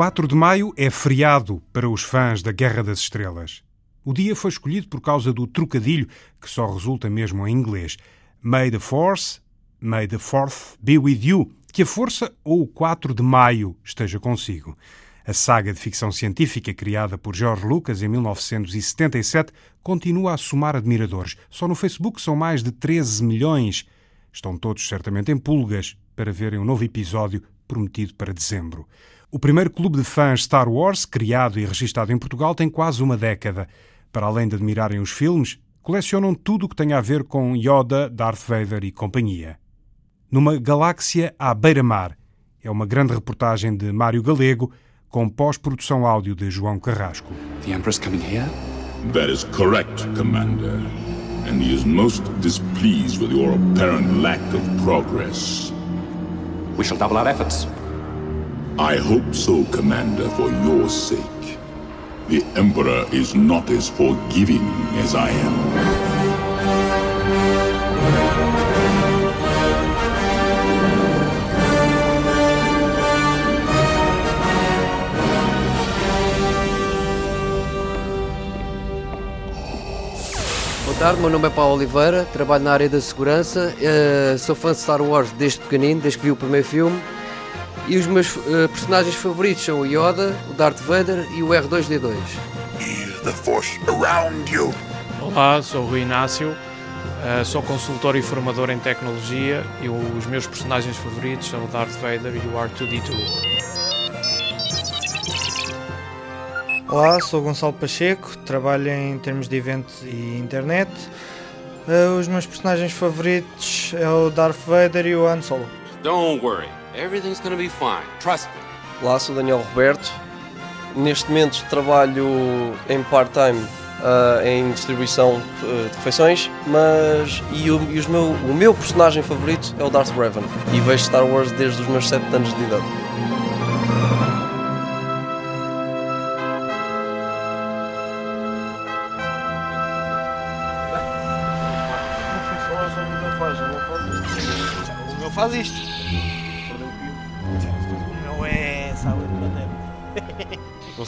4 de maio é feriado para os fãs da Guerra das Estrelas. O dia foi escolhido por causa do trocadilho, que só resulta mesmo em inglês. May the Force, May the Fourth be with you. Que a força ou o 4 de maio esteja consigo. A saga de ficção científica criada por George Lucas em 1977 continua a somar admiradores. Só no Facebook são mais de 13 milhões. Estão todos certamente em pulgas para verem um novo episódio prometido para dezembro. O primeiro clube de fãs Star Wars, criado e registado em Portugal, tem quase uma década. Para além de admirarem os filmes, colecionam tudo o que tem a ver com Yoda, Darth Vader e companhia. Numa galáxia à beira-mar. É uma grande reportagem de Mário Galego, com pós-produção áudio de João Carrasco. The Emperor's coming here? That is correct, Commander. And he is most displeased with your apparent lack of progress. We shall double our efforts. I hope so, Commander, for your sake. The Emperor is not as forgiving as I am. Tarde, meu nome é Paulo Oliveira, trabalho na área da segurança, eh, sou fã de Star Wars desde pequenino, desde que vi o primeiro filme. E os meus eh, personagens favoritos são o Yoda, o Darth Vader e o R2D2. Feel the force around you. Olá, sou o Rui Inácio, eh, sou consultor e formador em tecnologia e os meus personagens favoritos são o Darth Vader e o R2D2. Olá, sou Gonçalo Pacheco, trabalho em termos de eventos e internet. Uh, os meus personagens favoritos é o Darth Vader e o Han Solo. Don't worry, everything's gonna be fine. Trust me. Olá, sou Daniel Roberto. Neste momento trabalho em part-time uh, em distribuição uh, de refeições, mas e, o, e os meu, o meu personagem favorito é o Darth Revan e vejo Star Wars desde os meus 7 anos de idade. O meu faz isto.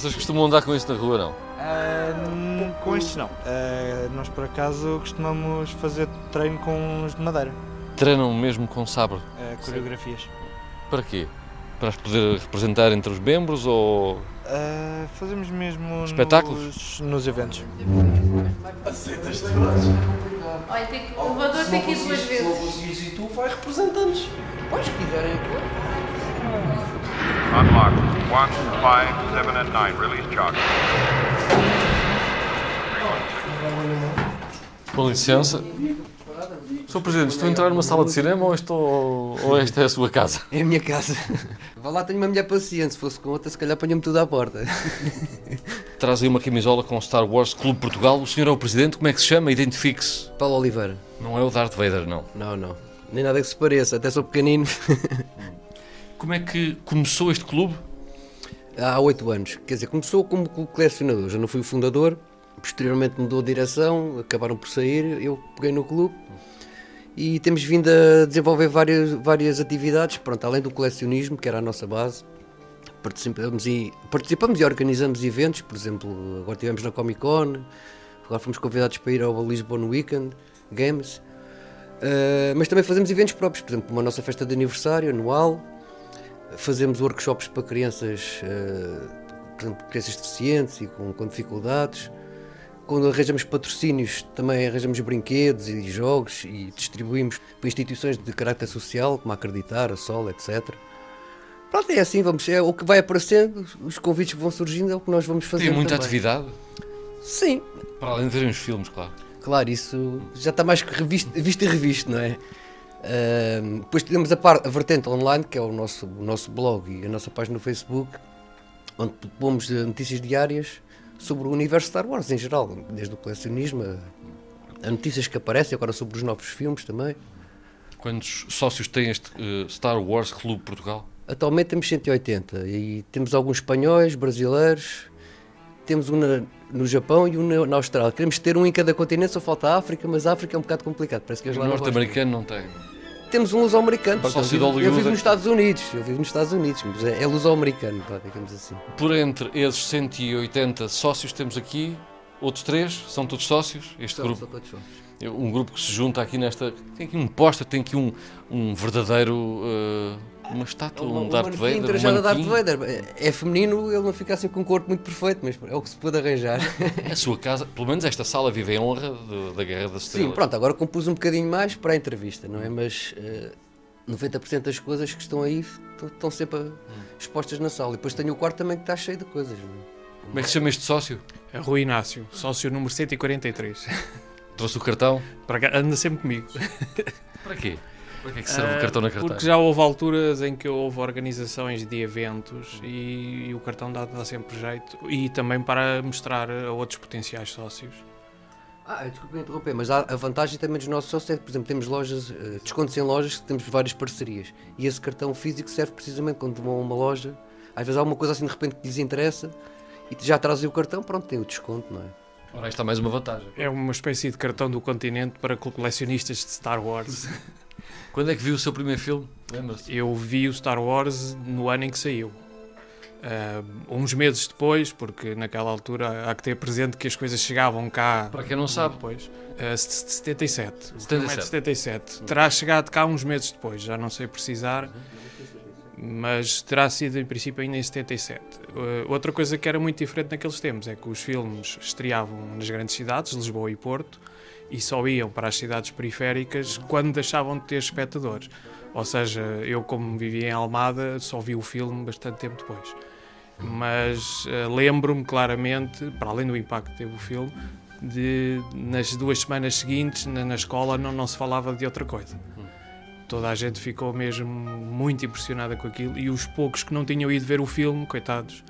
Vocês costumam andar com isto na rua, não? Ah, com estes não. Ah, nós por acaso costumamos fazer treino com os de madeira. Treinam mesmo com sabre. Ah, coreografias. Para quê? Para as poder representar entre os membros ou. Fazemos mesmo Espetáculos? Nos, nos eventos. Olha, tem que- o elevador tem que ir duas vezes. conseguires e tu vai representando-nos. Pois, se quiserem Unlock. 1, 5, 7 and 9. Release Chuck. Com licença. Sr. Presidente, estou a entrar numa sala de cinema ou, estou... ou esta é a sua casa? É a minha casa. Vá lá, tenho uma mulher paciente, se fosse com outra, se calhar ponha-me tudo à porta. Traz aí uma camisola com Star Wars Clube Portugal. O senhor é o presidente, como é que se chama? Identifique-se. Paulo Oliveira. Não é o Darth Vader, não. Não, não. Nem nada que se pareça, até sou pequenino. Como é que começou este clube? Há oito anos. Quer dizer, começou como colecionador. Já não fui o fundador. Posteriormente mudou a direção, acabaram por sair. Eu peguei no clube e temos vindo a desenvolver várias, várias atividades. Pronto, além do colecionismo, que era a nossa base, participamos e, participamos e organizamos eventos. Por exemplo, agora estivemos na Comic Con, agora fomos convidados para ir ao Lisbon Weekend Games. Uh, mas também fazemos eventos próprios, por exemplo, uma nossa festa de aniversário anual, fazemos workshops para crianças, uh, exemplo, crianças deficientes e com, com dificuldades. Quando arranjamos patrocínios, também arranjamos brinquedos e jogos e distribuímos para instituições de caráter social, como a Acreditar, a Sol, etc. Pronto, é assim, vamos, é o que vai aparecendo, os convites que vão surgindo é o que nós vamos fazer. Tem muita também. atividade? Sim, Para além de verem os filmes, claro. Claro, isso já está mais que revisto, visto e revisto, não é? Depois temos a, parte, a vertente online, que é o nosso, o nosso blog e a nossa página no Facebook, onde pomos eh, notícias diárias sobre o universo Star Wars em geral, desde o colecionismo a, a notícias que aparecem agora sobre os novos filmes também. Quantos sócios tem este eh, Star Wars Clube Portugal? Atualmente temos 180 e temos alguns espanhóis, brasileiros, temos um na- no Japão e um na, na Austrália. Queremos ter um em cada continente, só falta a África, mas a África é um bocado complicado, parece que O norte-americano não tem. Temos um luso-americano. eu, vivo- eu Hollywood. vivo nos Estados Unidos, eu vivo nos Estados Unidos, mas é, é luso-americano, digamos assim. Por entre esses 180 sócios que temos aqui, outros três são todos sócios. Este São- grupo, são todos sócios. é um grupo que se junta aqui nesta. Tem aqui um póster, tem aqui um, um verdadeiro. eh, uma estátua, um Darth manequim Vader. Um trajado a Darth. Vader. É, é feminino, ele não fica assim com um corpo muito perfeito, mas é o que se pôde arranjar. A sua casa, pelo menos esta sala vive em honra de- da Guerra das Estrelas. Sim, pronto, agora compus um bocadinho mais para a entrevista, não é? Mas eh, 90% das coisas que estão aí estão- sempre Hum. expostas na sala. E depois tenho o quarto também que está cheio de coisas. não é? Como é que se chama este sócio? É Rui Inácio, sócio número 143. Trouxe o cartão? Para cá- anda sempre comigo. Para quê? Para que é que serve Ah, o cartão na carteira? Porque já houve alturas em que houve organizações de eventos e, e o cartão dá, dá sempre jeito. E também para mostrar a outros potenciais sócios. Ah, desculpa me interromper, mas há a vantagem também dos nossos sócios é que, por exemplo, temos lojas, eh, descontos em lojas, que temos várias parcerias. E esse cartão físico serve precisamente quando vão a uma loja. Às vezes há uma coisa assim de repente que lhes interessa e já trazem o cartão, pronto, tem o desconto, não é? Ora, esta é mais uma vantagem. É uma espécie de cartão do continente para colecionistas de Star Wars. Quando é que viu o seu primeiro filme? Lembra-se? Eu vi o Star Wars no ano em que saiu. Ah, uns meses depois, porque naquela altura há que ter presente que as coisas chegavam cá. Para quem não sabe. Depois. Ah, 77. O filme é de 77. 77. Terá chegado cá uns meses depois, já não sei precisar. Mas terá sido em princípio ainda em 77. Uh, outra coisa que era muito diferente naqueles tempos é que os filmes estreavam nas grandes cidades, Lisboa e Porto, e só iam para as cidades periféricas quando deixavam de ter espectadores. Ou seja, eu, como vivia em Almada, só vi o filme bastante tempo depois. Mas uh, lembro-me claramente, para além do impacto que teve o filme, de nas duas semanas seguintes, na, na escola, não, não se falava de outra coisa. Toda a gente ficou mesmo muito impressionada com aquilo e os poucos que não tinham ido ver o filme, coitados,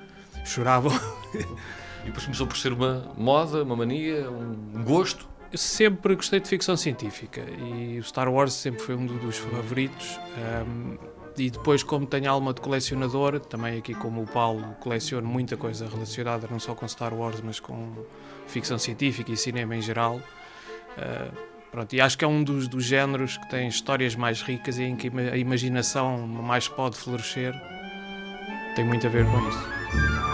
choravam. E depois começou por ser uma moda, uma mania, um gosto. Eu sempre gostei de ficção científica e o Star Wars sempre foi um do- dos favoritos. ahm, e depois, como tenho alma de colecionador, também aqui como o Paulo, coleciono muita coisa relacionada não só com Star Wars, mas com ficção científica e cinema em geral. Ah, pronto, e acho que é um dos, dos géneros que tem histórias mais ricas e em que a imaginação mais pode florescer. Tem muito a ver com isso.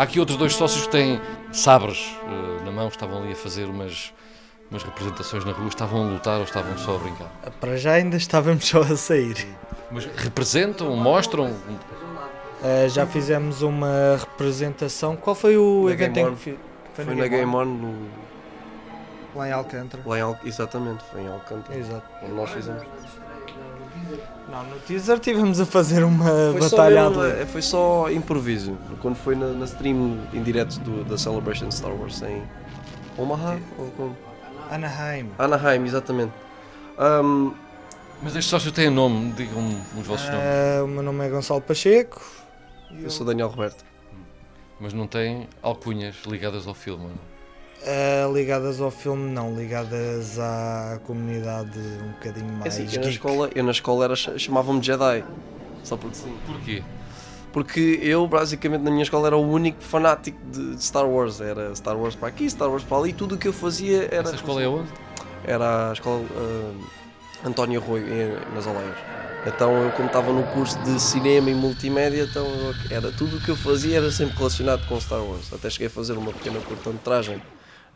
Há aqui outros dois sócios que têm sabres eh, na mão, estavam ali a fazer umas, umas representações na rua, estavam a lutar ou estavam só a brincar? Para já ainda estávamos só a sair. Mas representam, mostram? Uh, já fizemos uma representação. Qual foi o Na evento em que fi- Foi, na Game On, no, Lá em Alcântara. lá em Al... exatamente, foi em Alcântara. Exato. Onde nós fizemos. Não, no teaser tivemos a fazer uma Foi só, batalha mesmo, eh, foi só improviso. Quando foi na, na stream em direto do, da Celebration Star Wars em Omaha? Ou como? Anaheim. Anaheim, exatamente. Ahm, Mas estes sócios têm nome, digam os vossos nomes. Uh, o meu nome é Gonçalo Pacheco. eu sou Daniel Roberto. Mas não têm alcunhas ligadas ao filme. não? Uh, ligadas ao filme, não, ligadas à comunidade um bocadinho É mais assim, eu, na escola, eu na escola era, chamavam-me Jedi. Só porque sim. Porquê? Porque eu, basicamente, na minha escola era o único fanático de Star Wars. Era Star Wars para aqui, Star Wars para ali. Tudo o que eu fazia era. Essa escola é onde? Era a escola ah, António Rui, em- nas Oleias. Então, eu, como estava no curso de cinema e multimédia, então eu- era tudo o que eu fazia era sempre relacionado com Star Wars. Até cheguei a fazer uma pequena curta-metragem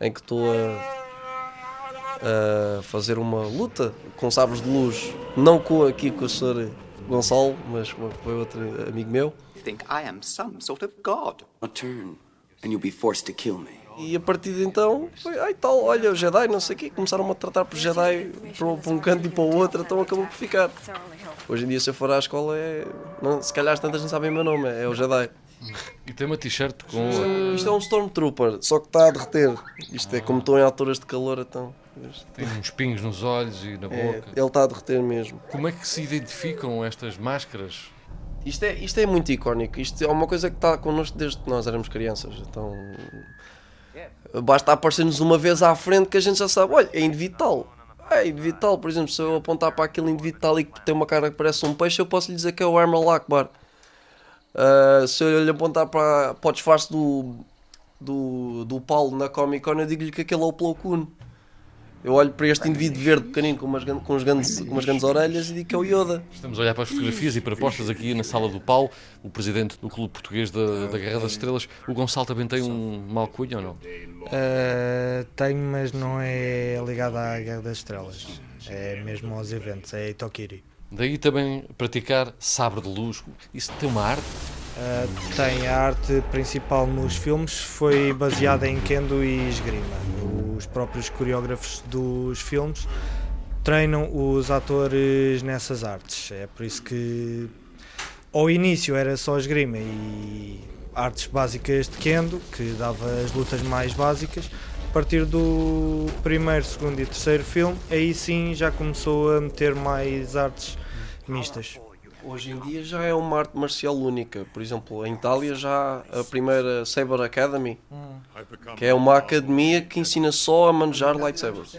em que estou a, a fazer uma luta com sabres de luz, não com aqui com o Sr. Gonçalo, mas com foi outro amigo meu. think I am some sort of god. A turn, and you'll be forced to kill me. E a partir de então, foi, ai tal, olha, o Jedi, não sei o quê, começaram-me a tratar por Jedi para, um- para um canto e para o outro, então acabou por ficar. Hoje em dia, se eu for à escola, é, não, se calhar as tantas não sabem o meu nome, é o Jedi. E tem uma t-shirt com. uh, Isto é um Stormtrooper, só que está a derreter. Isto é como estão em alturas de calor, então. Tem uns pingos nos olhos e na É, boca. ele está a derreter mesmo. Como é que se identificam estas máscaras? Isto é, isto é muito icónico. Isto é uma coisa que está connosco desde que nós éramos crianças. Então. Basta aparecer-nos uma vez à frente que a gente já sabe, olha, é individual. É individual, por exemplo, se eu apontar para aquele individual e que tem uma cara que parece um peixe, eu posso lhe dizer que é o Hermal Akbar. Uh, se eu lhe apontar para, para o disfarce do, do, do Paulo na Comic Con, eu digo-lhe que aquele é o Plo Koon. Eu olho para este indivíduo verde pequenino com umas, com, uns grandes, com umas grandes orelhas e digo que é o Yoda. Estamos a olhar para as fotografias e propostas aqui na sala do Paulo, o presidente do Clube Português da, da Guerra das Estrelas. O Gonçalo também tem um mal cunho ou não? Uh, tenho, mas não é ligado à Guerra das Estrelas. É mesmo aos eventos, é Itokiri. Daí também praticar sabre de luz. Isso tem uma arte? Uh, tem a arte principal nos filmes, foi baseada em kendo e esgrima. Os próprios coreógrafos dos filmes treinam os atores nessas artes. É por isso que ao início era só esgrima e artes básicas de kendo, que dava as lutas mais básicas. A partir do primeiro, segundo e terceiro filme, aí sim já começou a meter mais artes mistas. Hoje em dia já é uma arte marcial única. Por exemplo, em Itália já há a primeira Saber Academy, que é uma academia que ensina só a manejar lightsabers.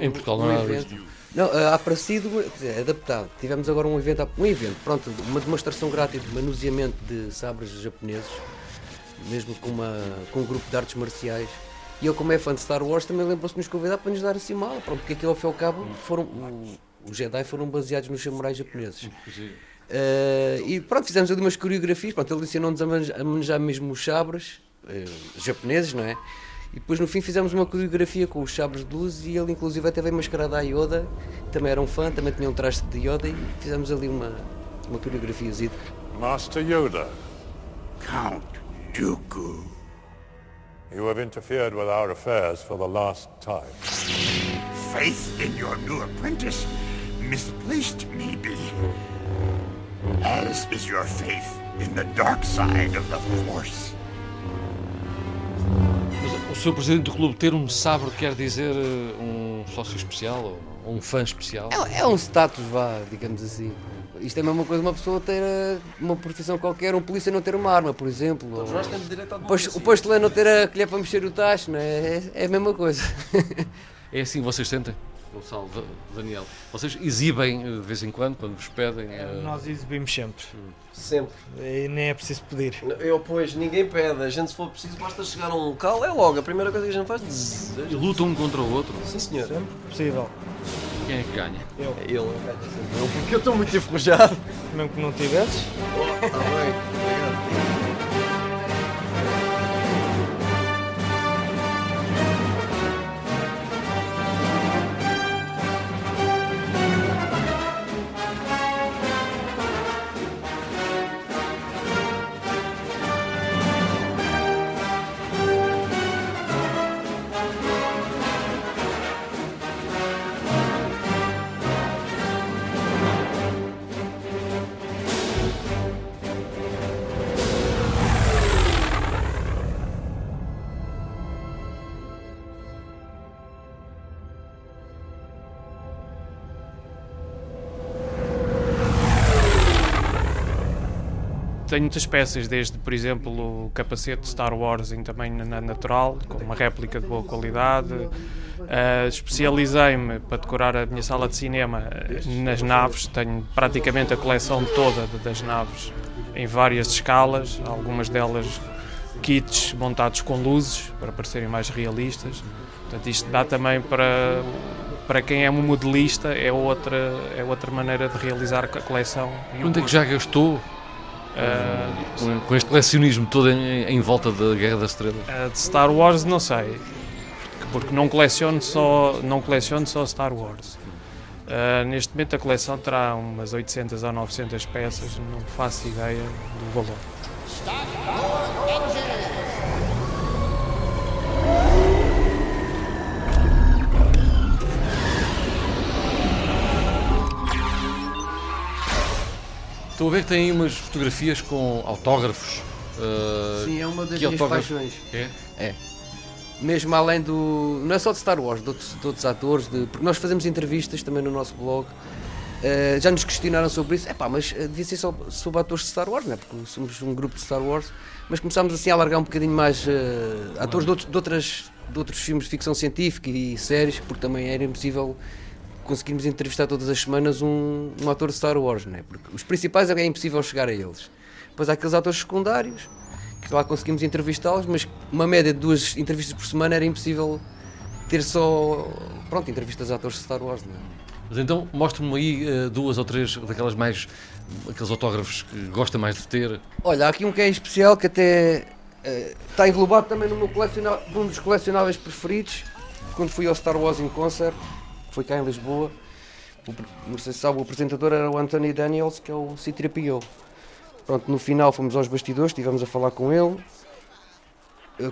Em Portugal não há Um evento. Não, eh, há parecido, dizer, adaptado. Tivemos agora um evento, um evento, pronto, uma demonstração grátis de manuseamento de sabres japoneses, mesmo com, uma, com um grupo de artes marciais. E eu, como é fã de Star Wars, também lembro-se de nos convidar para nos dar assim uma aula, pronto, porque aquilo ao fim e ao cabo foram, o- os Jedi foram baseados nos samurais japoneses. Eh, e pronto, fizemos ali umas coreografias, pronto, ele ensinou-nos a mane- a manejar mesmo os sabres eh, japoneses, não é? E depois no fim fizemos uma coreografia com os sabres de luz e ele inclusive até veio mascarado a Yoda, também era um fã, também tinha um traje de Yoda e fizemos ali uma, uma coreografiazita. Master Yoda, Count Dooku. you have interfered with our affairs for the last time. Faith in your new apprentice, misplaced maybe. As is your faith in the dark side of the Force. O seu presidente do clube ter um sabre quer dizer eh, um sócio especial ou, um fã especial? É, é um status, vá, digamos assim. Isto é a mesma coisa uma pessoa ter eh, uma profissão qualquer, um polícia não ter uma arma, por exemplo. Todos ou- nós temos direito à o posto- democracia. O postulante não ter a colher para mexer o tacho, não é? É, é a mesma coisa. É assim que vocês sentem? Gonçalo, Da- Daniel, vocês exibem eh, de vez em quando, quando vos pedem? eh, Nós exibimos sempre. Sempre. E nem é preciso pedir. Eu, pois, ninguém pede. A gente, se for preciso, basta chegar a um local, é logo. A primeira coisa que a gente faz zzz, E lutam um contra o outro? Sim, senhor. Sempre possível. Quem é que ganha? Eu. É ele. Eu, porque eu estou muito enferrujado. Mesmo que não tivesses. Está bem. Tenho muitas peças, desde, por exemplo, o capacete Star Wars em tamanho na- natural, com uma réplica de boa qualidade. Ah, Especializei-me para decorar a minha sala de cinema nas naves. Tenho praticamente a coleção toda das naves em várias escalas, algumas delas kits montados com luzes para parecerem mais realistas. Portanto, isto dá também para para quem é um modelista é outra é outra maneira de realizar a coleção. Quanto é que já gastou Ah, com, este colecionismo todo em, em volta da Guerra das Estrelas? Uh, de Star Wars não sei, porque- não coleciono só, não coleciono só Star Wars. Uh, neste momento a coleção terá umas 800 ou 900 peças, não faço ideia do valor. Estou a ver que tem umas fotografias com autógrafos. uh, Sim, é uma das minhas autógrafos- paixões. É? É. Mesmo além do. Não é só de Star Wars, de outros, de outros atores, de, porque nós fazemos entrevistas também no nosso blog. eh, já nos questionaram sobre isso. Epá, mas eh, devia ser só sobre atores de Star Wars, não é? Porque somos um grupo de Star Wars. Mas começámos assim a alargar um bocadinho mais eh, atores de outros, de, outras, de outros filmes de ficção científica e séries, porque também era impossível conseguirmos entrevistar todas as semanas um, um ator de Star Wars, não é? Porque os principais é impossível chegar a eles. Depois há aqueles atores secundários, que lá conseguimos entrevistá-los, mas uma média de duas entrevistas por semana era impossível ter só, pronto, entrevistas a atores de Star Wars, não é? Mas então mostre-me aí uh, duas ou três daquelas mais. aqueles autógrafos que gosta mais de ter. Olha, há aqui um que é especial que até uh, está englobado também no meu colecionável, um dos colecionáveis preferidos, quando fui ao Star Wars in Concert, que foi cá em Lisboa. O, não sei se sabe, o apresentador era o Anthony Daniels, que é o C-3PO. Pronto, no final fomos aos bastidores, estivemos a falar com ele,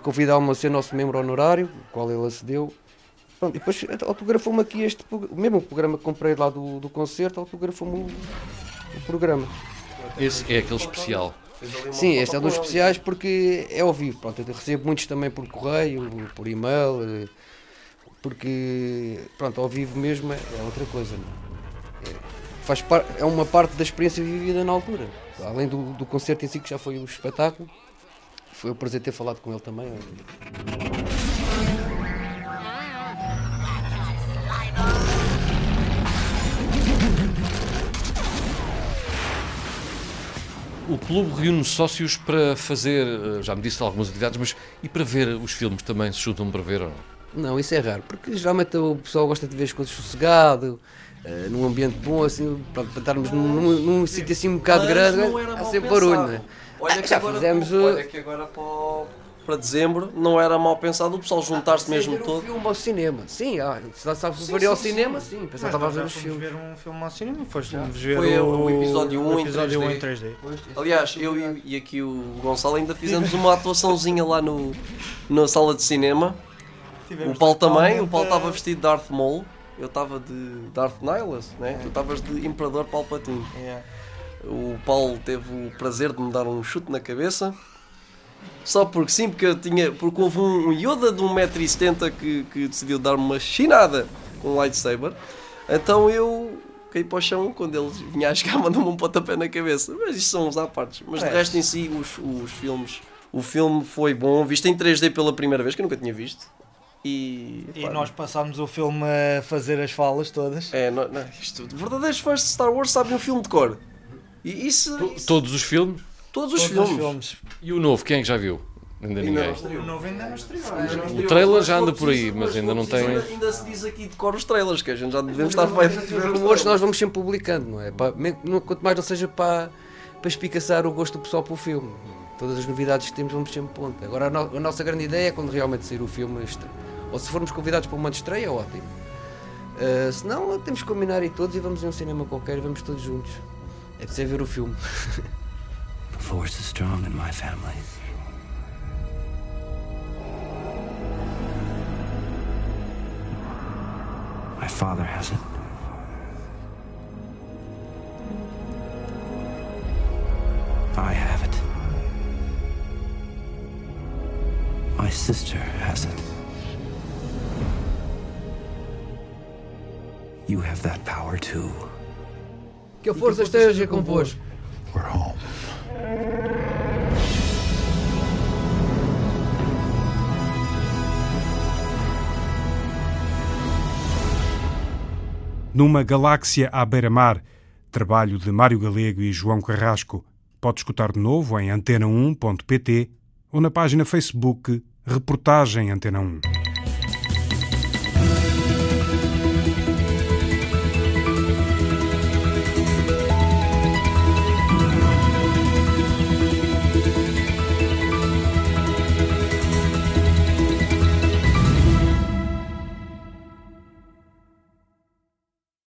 convidámos-me a ser nosso membro honorário, o qual ele acedeu. Pronto, e depois autografou-me aqui este, o mesmo programa que comprei lá do, do concerto, autografou-me o, o programa. Esse é aquele especial. Sim, este é um dos especiais porque é ao vivo. Pronto, eu recebo muitos também por correio, por e-mail, eh, porque pronto, ao vivo mesmo é, é outra coisa. É, faz par, é uma parte da experiência vivida na altura. Além do, do concerto em si, que já foi o espetáculo, foi um prazer ter falado com ele também. O clube reúne sócios para fazer, eh, já me disse algumas atividades, mas e para ver os filmes também se juntam para ver ou não? Não, isso é raro, porque geralmente o pessoal gosta de ver as coisas sossegado, uh, num ambiente bom, assim, para, para estarmos num, num, num sítio assim um bocado grande, há sempre pensado. barulho, não é? Olha Ah, que já agora, fizemos o- olha que agora para, o- para dezembro não era mal pensado o pessoal juntar-se mesmo ver um todo. filme ao cinema, sim, ah, se lá sabes faria ao sim, cinema, sim. sim, pensava estava a ver os filmes. ver um filme ao cinema, fomos ver Foi o, o episódio 1 o em episódio 1 em 3D. 3D. Aliás, eu e, e aqui o Gonçalo ainda fizemos uma atuaçãozinha lá no, na sala de cinema. Tivemos o Paulo também, o Paulo estava vestido de Darth Maul, eu estava de Darth Nihilus, né? tu estavas de Imperador Palpatine. O Paulo teve o prazer de me dar um chute na cabeça. Só porque sim, porque eu tinha. Porque houve um Yoda de 1,70m que, que decidiu dar-me uma chinada com um lightsaber. Então eu caí para o chão quando ele vinha a chegar, mandou-me um pontapé na cabeça. Mas isto são os à partes. Mas de É. resto em si, os, os filmes. O filme foi bom, visto em 3D pela primeira vez, que eu nunca tinha visto. E, E nós passámos o filme a fazer as falas todas. É, não, não, isto, verdadeiros fãs de Star Wars sabem um filme de cor. E isso. isso- Todos os filmes? Todos os Todos os filmes. filmes. E o novo, quem é que já viu? Ainda Ainda ninguém. não. O novo ainda não estreou. O trailer já anda por aí, mas ainda não tem. Ainda, ainda se diz aqui de cor os trailers, que a gente já devemos estar. Os rumores nós vamos sempre publicando, não é? Para, quanto mais não seja para, para espicaçar o gosto do pessoal pelo filme. Todas as novidades que temos vamos sempre ponto. Agora a, no- a nossa grande ideia é quando realmente sair o filme. estre- Ou se formos convidados para uma estreia, ótimo. Uh, se não, temos que combinar aí todos e vamos a um cinema qualquer e vamos todos juntos. É ser ver o filme. The force is strong in my family. My father has it. I have it. My sister has You have that power too. Que a força esteja convosco. We're home. Numa galáxia à beira-mar, trabalho de Mário Galego e João Carrasco. Pode escutar de novo em antena1.pt ou na página Facebook Reportagem Antena 1.